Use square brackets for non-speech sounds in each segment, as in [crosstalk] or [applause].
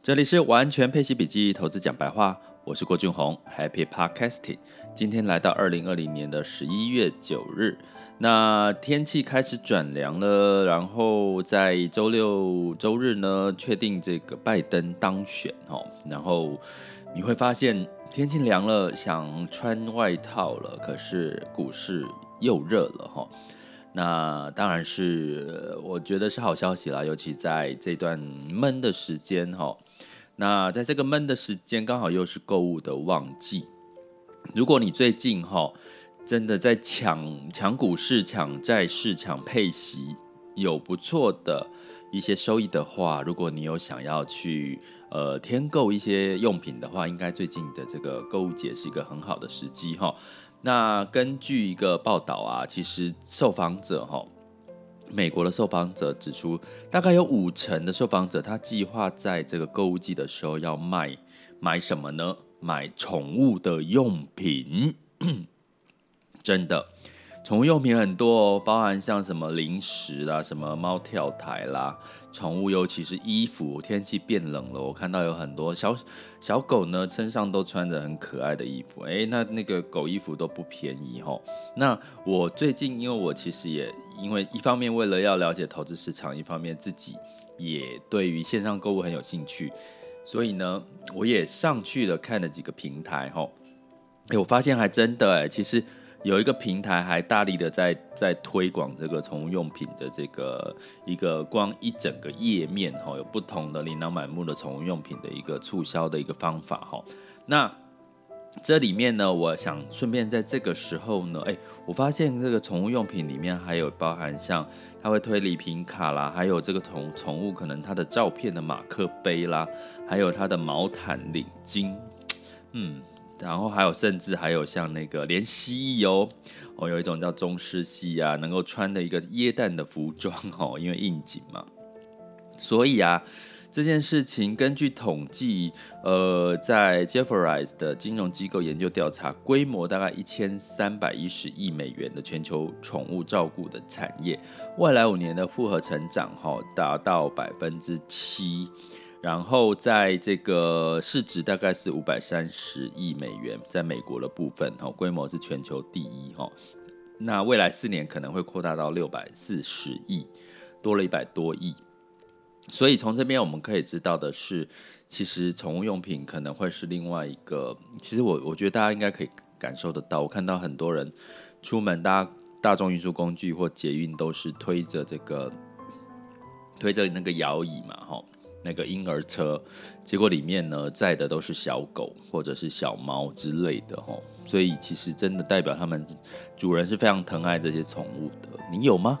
这里是完全配息笔记投资讲白话，我是郭俊宏，Happy Podcasting。今天来到二零二零年的十一月九日，那天气开始转凉了，然后在周六周日呢，确定这个拜登当选哦，然后你会发现天气凉了，想穿外套了，可是股市又热了哈。那当然是，我觉得是好消息啦，尤其在这段闷的时间哈。那在这个闷的时间，刚好又是购物的旺季。如果你最近哈真的在抢抢股市、抢债市、抢配息，有不错的一些收益的话，如果你有想要去呃添购一些用品的话，应该最近的这个购物节是一个很好的时机哈。那根据一个报道啊，其实受访者哈，美国的受访者指出，大概有五成的受访者他计划在这个购物季的时候要卖买什么呢？买宠物的用品，[clears throat] 真的。宠物用品很多哦，包含像什么零食啦、什么猫跳台啦，宠物尤其是衣服，天气变冷了，我看到有很多小小狗呢，身上都穿着很可爱的衣服，诶，那那个狗衣服都不便宜吼。那我最近，因为我其实也因为一方面为了要了解投资市场，一方面自己也对于线上购物很有兴趣，所以呢，我也上去了看了几个平台吼，诶，我发现还真的诶，其实。有一个平台还大力的在在推广这个宠物用品的这个一个光一整个页面哈，有不同的琳琅满目的宠物用品的一个促销的一个方法哈。那这里面呢，我想顺便在这个时候呢，哎，我发现这个宠物用品里面还有包含像它会推礼品卡啦，还有这个宠宠物可能它的照片的马克杯啦，还有它的毛毯领巾，嗯。然后还有，甚至还有像那个连蜥蜴哦，哦，有一种叫中狮蜥啊，能够穿的一个耶诞的服装哦，因为应景嘛。所以啊，这件事情根据统计，呃，在 Jefferies 的金融机构研究调查，规模大概一千三百一十亿美元的全球宠物照顾的产业，未来五年的复合成长哈达到百分之七。然后在这个市值大概是五百三十亿美元，在美国的部分，哈，规模是全球第一，哈。那未来四年可能会扩大到六百四十亿，多了一百多亿。所以从这边我们可以知道的是，其实宠物用品可能会是另外一个。其实我我觉得大家应该可以感受得到，我看到很多人出门搭大众运输工具或捷运都是推着这个推着那个摇椅嘛，哈。那个婴儿车，结果里面呢载的都是小狗或者是小猫之类的吼，所以其实真的代表他们主人是非常疼爱这些宠物的。你有吗？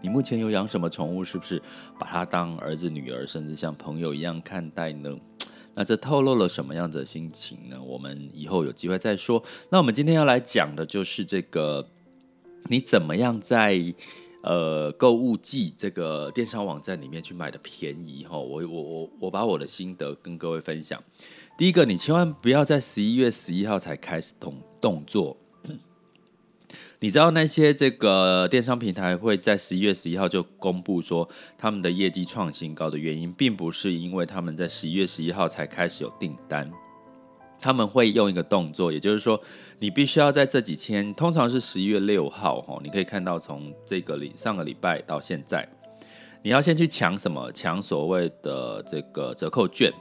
你目前有养什么宠物？是不是把它当儿子、女儿，甚至像朋友一样看待呢？那这透露了什么样的心情呢？我们以后有机会再说。那我们今天要来讲的就是这个，你怎么样在？呃，购物季这个电商网站里面去买的便宜哈，我我我我把我的心得跟各位分享。第一个，你千万不要在十一月十一号才开始动动作。[clears throat] 你知道那些这个电商平台会在十一月十一号就公布说他们的业绩创新高的原因，并不是因为他们在十一月十一号才开始有订单。他们会用一个动作，也就是说，你必须要在这几天，通常是十一月六号，哈，你可以看到从这个礼上个礼拜到现在，你要先去抢什么？抢所谓的这个折扣券，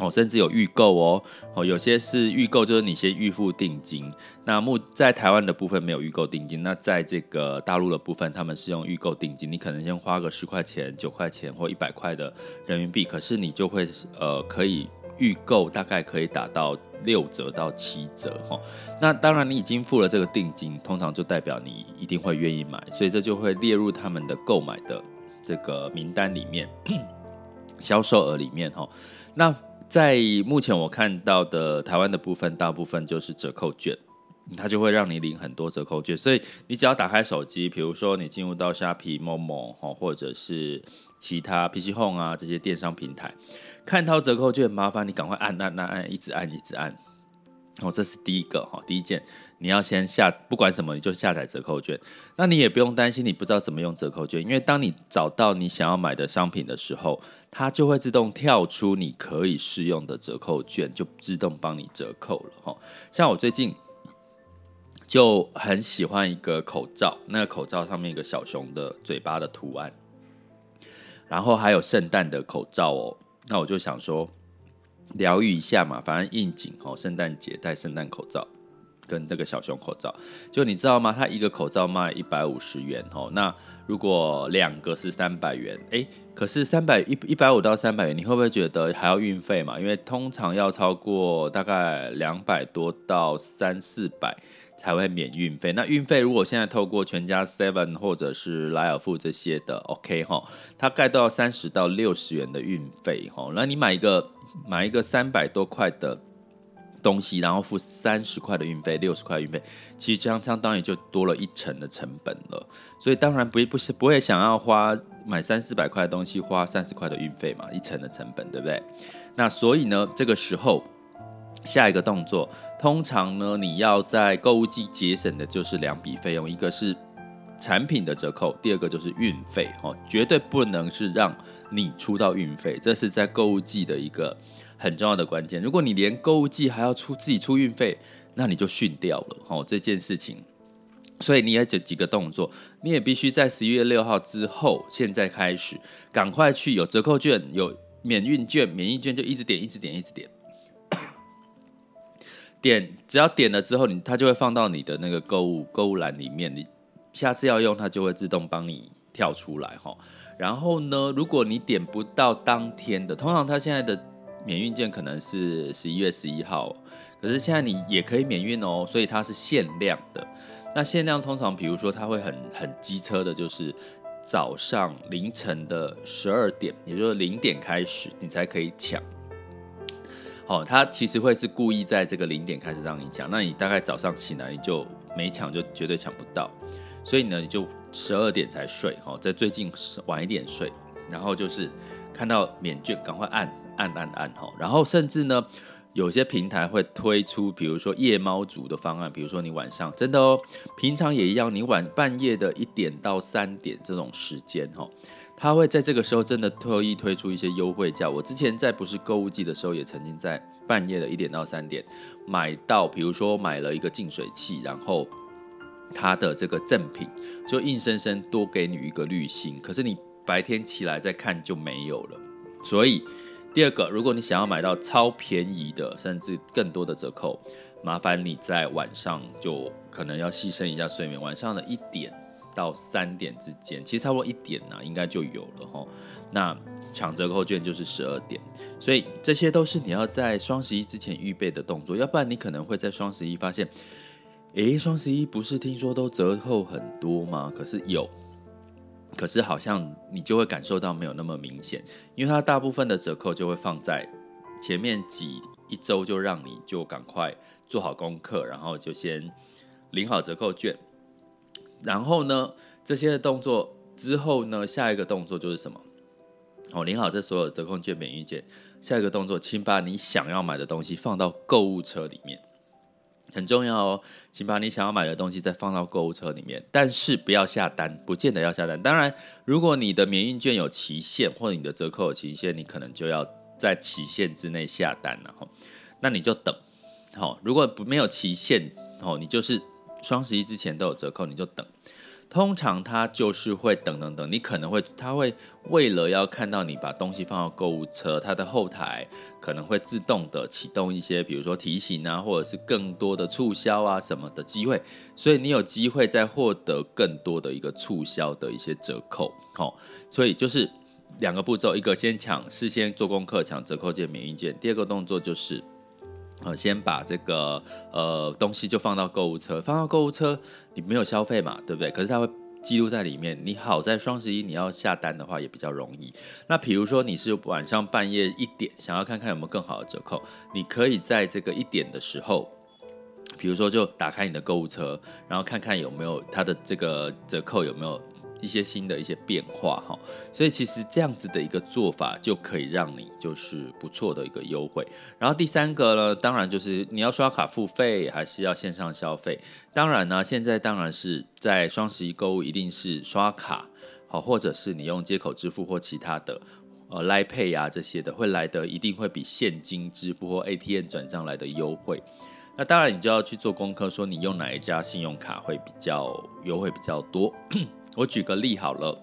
哦，甚至有预购哦，哦，有些是预购，就是你先预付定金。那目在台湾的部分没有预购定金，那在这个大陆的部分，他们是用预购定金，你可能先花个十块钱、九块钱或一百块的人民币，可是你就会呃可以。预购大概可以打到六折到七折哈，那当然你已经付了这个定金，通常就代表你一定会愿意买，所以这就会列入他们的购买的这个名单里面，[clears throat] 销售额里面哈。那在目前我看到的台湾的部分，大部分就是折扣券，它就会让你领很多折扣券，所以你只要打开手机，比如说你进入到虾皮、某某，或者是其他 PC Home 啊这些电商平台。看到折扣券，麻烦你赶快按按按按，一直按一直按，哦，这是第一个哈，第一件你要先下，不管什么，你就下载折扣券。那你也不用担心你不知道怎么用折扣券，因为当你找到你想要买的商品的时候，它就会自动跳出你可以适用的折扣券，就自动帮你折扣了哈。像我最近就很喜欢一个口罩，那个口罩上面一个小熊的嘴巴的图案，然后还有圣诞的口罩哦，那我就想说。疗愈一下嘛，反正应景哦。圣诞节戴圣诞口罩，跟这个小熊口罩，就你知道吗？它一个口罩卖一百五十元哦。那如果两个是三百元，诶，可是三百一一百五到三百元，你会不会觉得还要运费嘛？因为通常要超过大概两百多到三四百。才会免运费。那运费如果现在透过全家 Seven 或者是莱尔富这些的，OK 哈，它盖到三十到六十元的运费哈。那你买一个买一个三百多块的东西，然后付三十块的运费，六十块运费，其实这样相当于就多了一成的成本了。所以当然不不是不会想要花买三四百块的东西花三十块的运费嘛，一成的成本对不对？那所以呢，这个时候。下一个动作，通常呢，你要在购物季节省的就是两笔费用，一个是产品的折扣，第二个就是运费，哦，绝对不能是让你出到运费，这是在购物季的一个很重要的关键。如果你连购物季还要出自己出运费，那你就逊掉了，哦，这件事情。所以你也这几个动作，你也必须在十一月六号之后，现在开始，赶快去有折扣券、有免运券、免疫券就一直点，一直点，一直点。点只要点了之后，你它就会放到你的那个购物购物栏里面。你下次要用，它就会自动帮你跳出来哈。然后呢，如果你点不到当天的，通常它现在的免运券可能是十一月十一号，可是现在你也可以免运哦，所以它是限量的。那限量通常，比如说它会很很机车的，就是早上凌晨的十二点，也就是零点开始，你才可以抢。哦，他其实会是故意在这个零点开始让你抢，那你大概早上起来你就没抢，就绝对抢不到，所以呢，你就十二点才睡，哈，在最近晚一点睡，然后就是看到免券赶快按按按按，哈，然后甚至呢，有些平台会推出，比如说夜猫族的方案，比如说你晚上真的哦，平常也一样，你晚半夜的一点到三点这种时间，哈。他会在这个时候真的特意推出一些优惠价。我之前在不是购物季的时候，也曾经在半夜的一点到三点买到，比如说买了一个净水器，然后它的这个赠品就硬生生多给你一个滤芯，可是你白天起来再看就没有了。所以第二个，如果你想要买到超便宜的，甚至更多的折扣，麻烦你在晚上就可能要牺牲一下睡眠，晚上的一点。到三点之间，其实差不多一点呢，应该就有了哈。那抢折扣券就是十二点，所以这些都是你要在双十一之前预备的动作，要不然你可能会在双十一发现，诶，双十一不是听说都折扣很多吗？可是有，可是好像你就会感受到没有那么明显，因为它大部分的折扣就会放在前面几一周，就让你就赶快做好功课，然后就先领好折扣券。然后呢，这些动作之后呢，下一个动作就是什么？哦，领好这所有折扣券、免运券，下一个动作，请把你想要买的东西放到购物车里面，很重要哦。请把你想要买的东西再放到购物车里面，但是不要下单，不见得要下单。当然，如果你的免运券有期限，或者你的折扣有期限，你可能就要在期限之内下单了哈。那你就等，好，如果不没有期限，哦，你就是。双十一之前都有折扣，你就等。通常他就是会等等等，你可能会他会为了要看到你把东西放到购物车，它的后台可能会自动的启动一些，比如说提醒啊，或者是更多的促销啊什么的机会，所以你有机会再获得更多的一个促销的一些折扣。好，所以就是两个步骤，一个先抢，事先做功课抢折扣券、免运券，第二个动作就是。呃先把这个呃东西就放到购物车，放到购物车，你没有消费嘛，对不对？可是它会记录在里面。你好在双十一你要下单的话也比较容易。那比如说你是晚上半夜一点想要看看有没有更好的折扣，你可以在这个一点的时候，比如说就打开你的购物车，然后看看有没有它的这个折扣有没有一些新的一些变化哈，所以其实这样子的一个做法就可以让你就是不错的一个优惠。然后第三个呢，当然就是你要刷卡付费还是要线上消费。当然呢，现在当然是在双十一购物一定是刷卡好，或者是你用接口支付或其他的呃来配呀这些的会来的一定会比现金支付或 ATM 转账来的优惠。那当然你就要去做功课，说你用哪一家信用卡会比较优惠比较多。我举个例好了，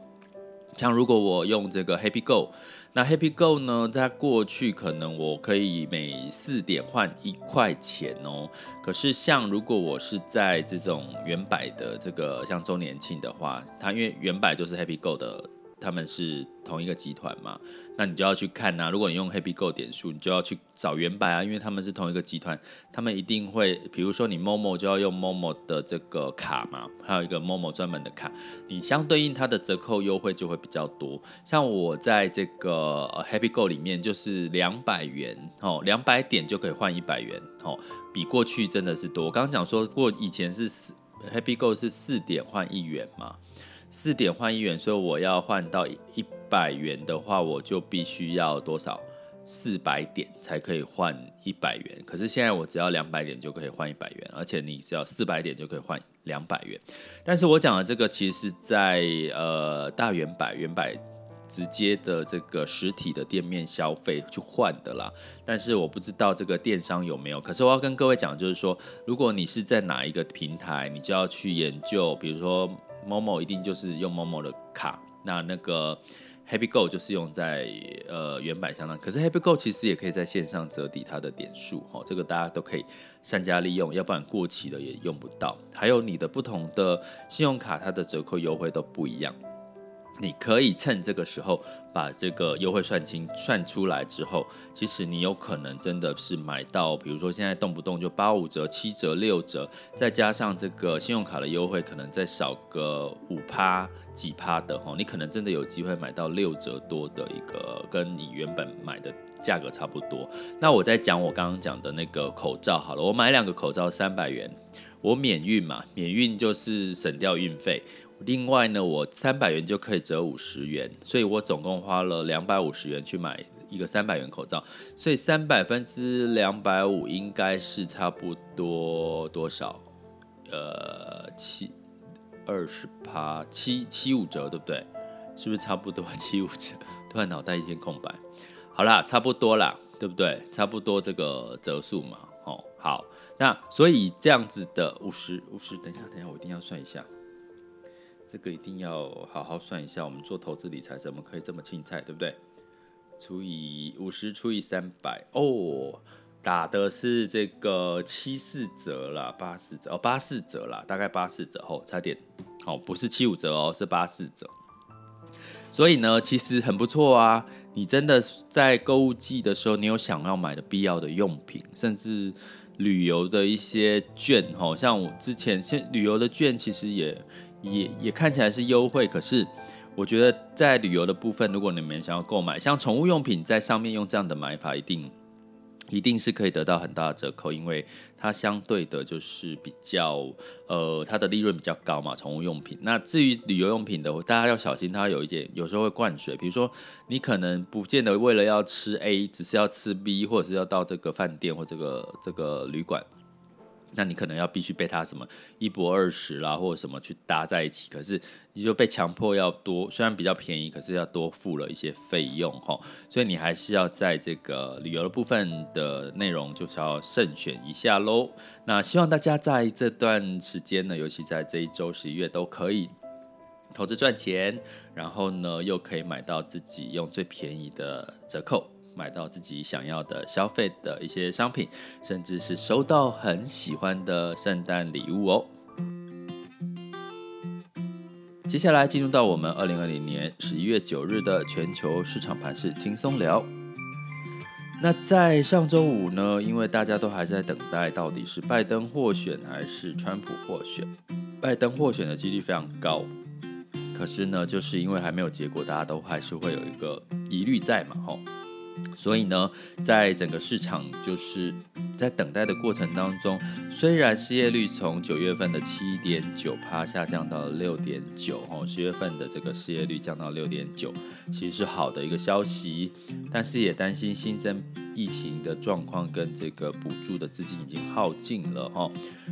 像如果我用这个 Happy Go，那 Happy Go 呢，在过去可能我可以每四点换一块钱哦。可是像如果我是在这种远百的这个像周年庆的话，它因为远百就是 Happy Go 的。他们是同一个集团嘛，那你就要去看呐、啊。如果你用 Happy Go 点数，你就要去找原版啊，因为他们是同一个集团，他们一定会，比如说你 Momo 就要用 Momo 的这个卡嘛，还有一个 Momo 专门的卡，你相对应它的折扣优惠就会比较多。像我在这个 Happy Go 里面就是两百元哦，两百点就可以换一百元哦，比过去真的是多。我刚刚讲说过以前是 Happy Go 是四点换一元嘛。四点换一元，所以我要换到一百元的话，我就必须要多少？四百点才可以换一百元。可是现在我只要两百点就可以换一百元，而且你只要四百点就可以换两百元。但是我讲的这个其实是在呃大远百、远百直接的这个实体的店面消费去换的啦。但是我不知道这个电商有没有。可是我要跟各位讲，就是说，如果你是在哪一个平台，你就要去研究，比如说。某某一定就是用某某的卡，那那个 Happy Go 就是用在呃原版相当，可是 Happy Go 其实也可以在线上折抵它的点数，哦，这个大家都可以善加利用，要不然过期了也用不到。还有你的不同的信用卡，它的折扣优惠都不一样。你可以趁这个时候把这个优惠算清算出来之后，其实你有可能真的是买到，比如说现在动不动就八五折、七折、六折，再加上这个信用卡的优惠，可能再少个五趴几趴的哈，你可能真的有机会买到六折多的一个，跟你原本买的价格差不多。那我再讲我刚刚讲的那个口罩好了，我买两个口罩三百元，我免运嘛，免运就是省掉运费。另外呢，我三百元就可以折五十元，所以我总共花了两百五十元去买一个三百元口罩，所以三百分之两百五应该是差不多多少？呃，七二十八七七五折，对不对？是不是差不多 [laughs] 七五折？突然脑袋一片空白。好啦，差不多啦，对不对？差不多这个折数嘛。哦，好，那所以这样子的五十五十，等一下，等一下，我一定要算一下。这个一定要好好算一下，我们做投资理财怎么可以这么青菜，对不对？除以五十除以三百哦，打的是这个七四折啦，八四折哦，八四折啦，大概八四折哦，差点哦，不是七五折哦，是八四折。所以呢，其实很不错啊。你真的在购物季的时候，你有想要买的必要的用品，甚至旅游的一些券，哦，像我之前现旅游的券其实也。也也看起来是优惠，可是我觉得在旅游的部分，如果你们想要购买像宠物用品，在上面用这样的买法，一定一定是可以得到很大的折扣，因为它相对的就是比较呃，它的利润比较高嘛。宠物用品，那至于旅游用品的，大家要小心，它有一点有时候会灌水，比如说你可能不见得为了要吃 A，只是要吃 B，或者是要到这个饭店或这个这个旅馆。那你可能要必须被他什么一博二十啦，或者什么去搭在一起，可是你就被强迫要多，虽然比较便宜，可是要多付了一些费用哈，所以你还是要在这个旅游的部分的内容就是要慎选一下喽。那希望大家在这段时间呢，尤其在这一周十一月都可以投资赚钱，然后呢又可以买到自己用最便宜的折扣。买到自己想要的消费的一些商品，甚至是收到很喜欢的圣诞礼物哦。接下来进入到我们二零二零年十一月九日的全球市场盘势轻松聊。那在上周五呢，因为大家都还在等待到底是拜登获选还是川普获选，拜登获选的几率非常高。可是呢，就是因为还没有结果，大家都还是会有一个疑虑在嘛，吼。所以呢，在整个市场就是在等待的过程当中，虽然失业率从九月份的七点九趴下降到了六点九，哦，十月份的这个失业率降到六点九，其实是好的一个消息，但是也担心新增疫情的状况跟这个补助的资金已经耗尽了，哈，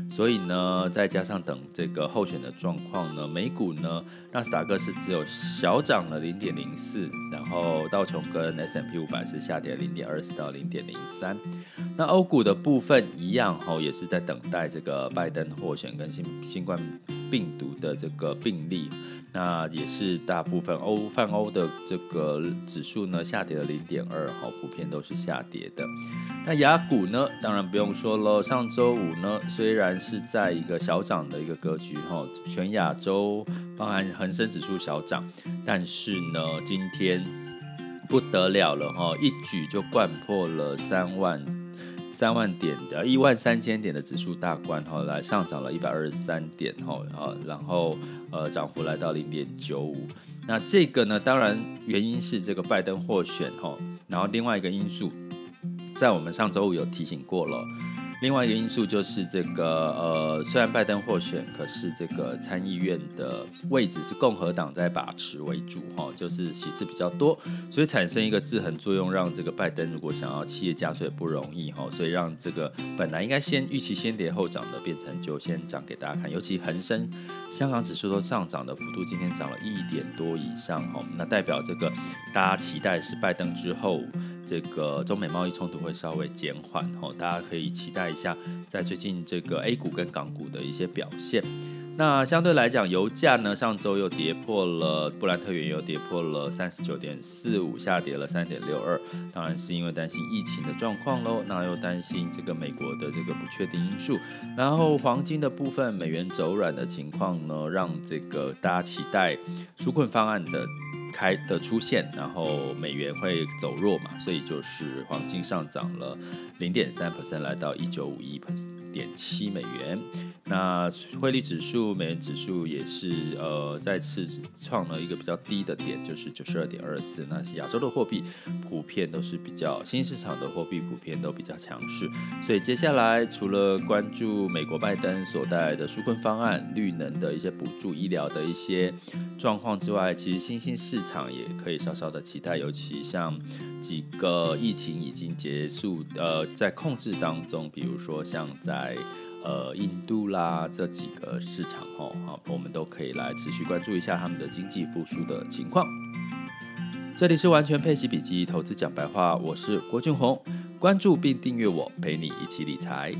所以呢，再加上等这个候选的状况呢，美股呢，纳斯达克是只有小涨了零点零四，然后道琼跟 S M P 五百是下跌零点二四到零点零三。那欧股的部分一样，哈，也是在等待这个拜登获选跟新新冠病毒的这个病例。那也是大部分欧泛欧的这个指数呢，下跌了零点二，哈，普遍都是下跌的。那亚股呢，当然不用说了，上周五呢，虽然是在一个小涨的一个格局，哈，全亚洲包含恒生指数小涨，但是呢，今天不得了了，哈，一举就灌破了三万。三万点的一万三千点的指数大关，哈，来上涨了一百二十三点，哈，然后呃，涨幅来到零点九五。那这个呢，当然原因是这个拜登获选，哈，然后另外一个因素，在我们上周五有提醒过了。另外一个因素就是这个，呃，虽然拜登获选，可是这个参议院的位置是共和党在把持为主，哈，就是席次比较多，所以产生一个制衡作用，让这个拜登如果想要企业加税不容易，哈，所以让这个本来应该先预期先跌后涨的，变成就先涨给大家看，尤其恒生、香港指数都上涨的幅度，今天涨了一点多以上，哈，那代表这个大家期待是拜登之后。这个中美贸易冲突会稍微减缓，哦，大家可以期待一下，在最近这个 A 股跟港股的一些表现。那相对来讲，油价呢，上周又跌破了布兰特原油跌破了三十九点四五，下跌了三点六二，当然是因为担心疫情的状况喽。那又担心这个美国的这个不确定因素，然后黄金的部分，美元走软的情况呢，让这个大家期待纾困方案的。开的出现，然后美元会走弱嘛，所以就是黄金上涨了零点三 percent，来到一九五一点七美元。那汇率指数、美元指数也是呃再次创了一个比较低的点，就是九十二点二四。那亚洲的货币普遍都是比较新市场的货币普遍都比较强势，所以接下来除了关注美国拜登所带来的纾困方案、绿能的一些补助、医疗的一些状况之外，其实新兴市场也可以稍稍的期待，尤其像几个疫情已经结束呃在控制当中，比如说像在。呃，印度啦，这几个市场哦，好，我们都可以来持续关注一下他们的经济复苏的情况。这里是完全配息笔记投资讲白话，我是郭俊宏，关注并订阅我，陪你一起理财。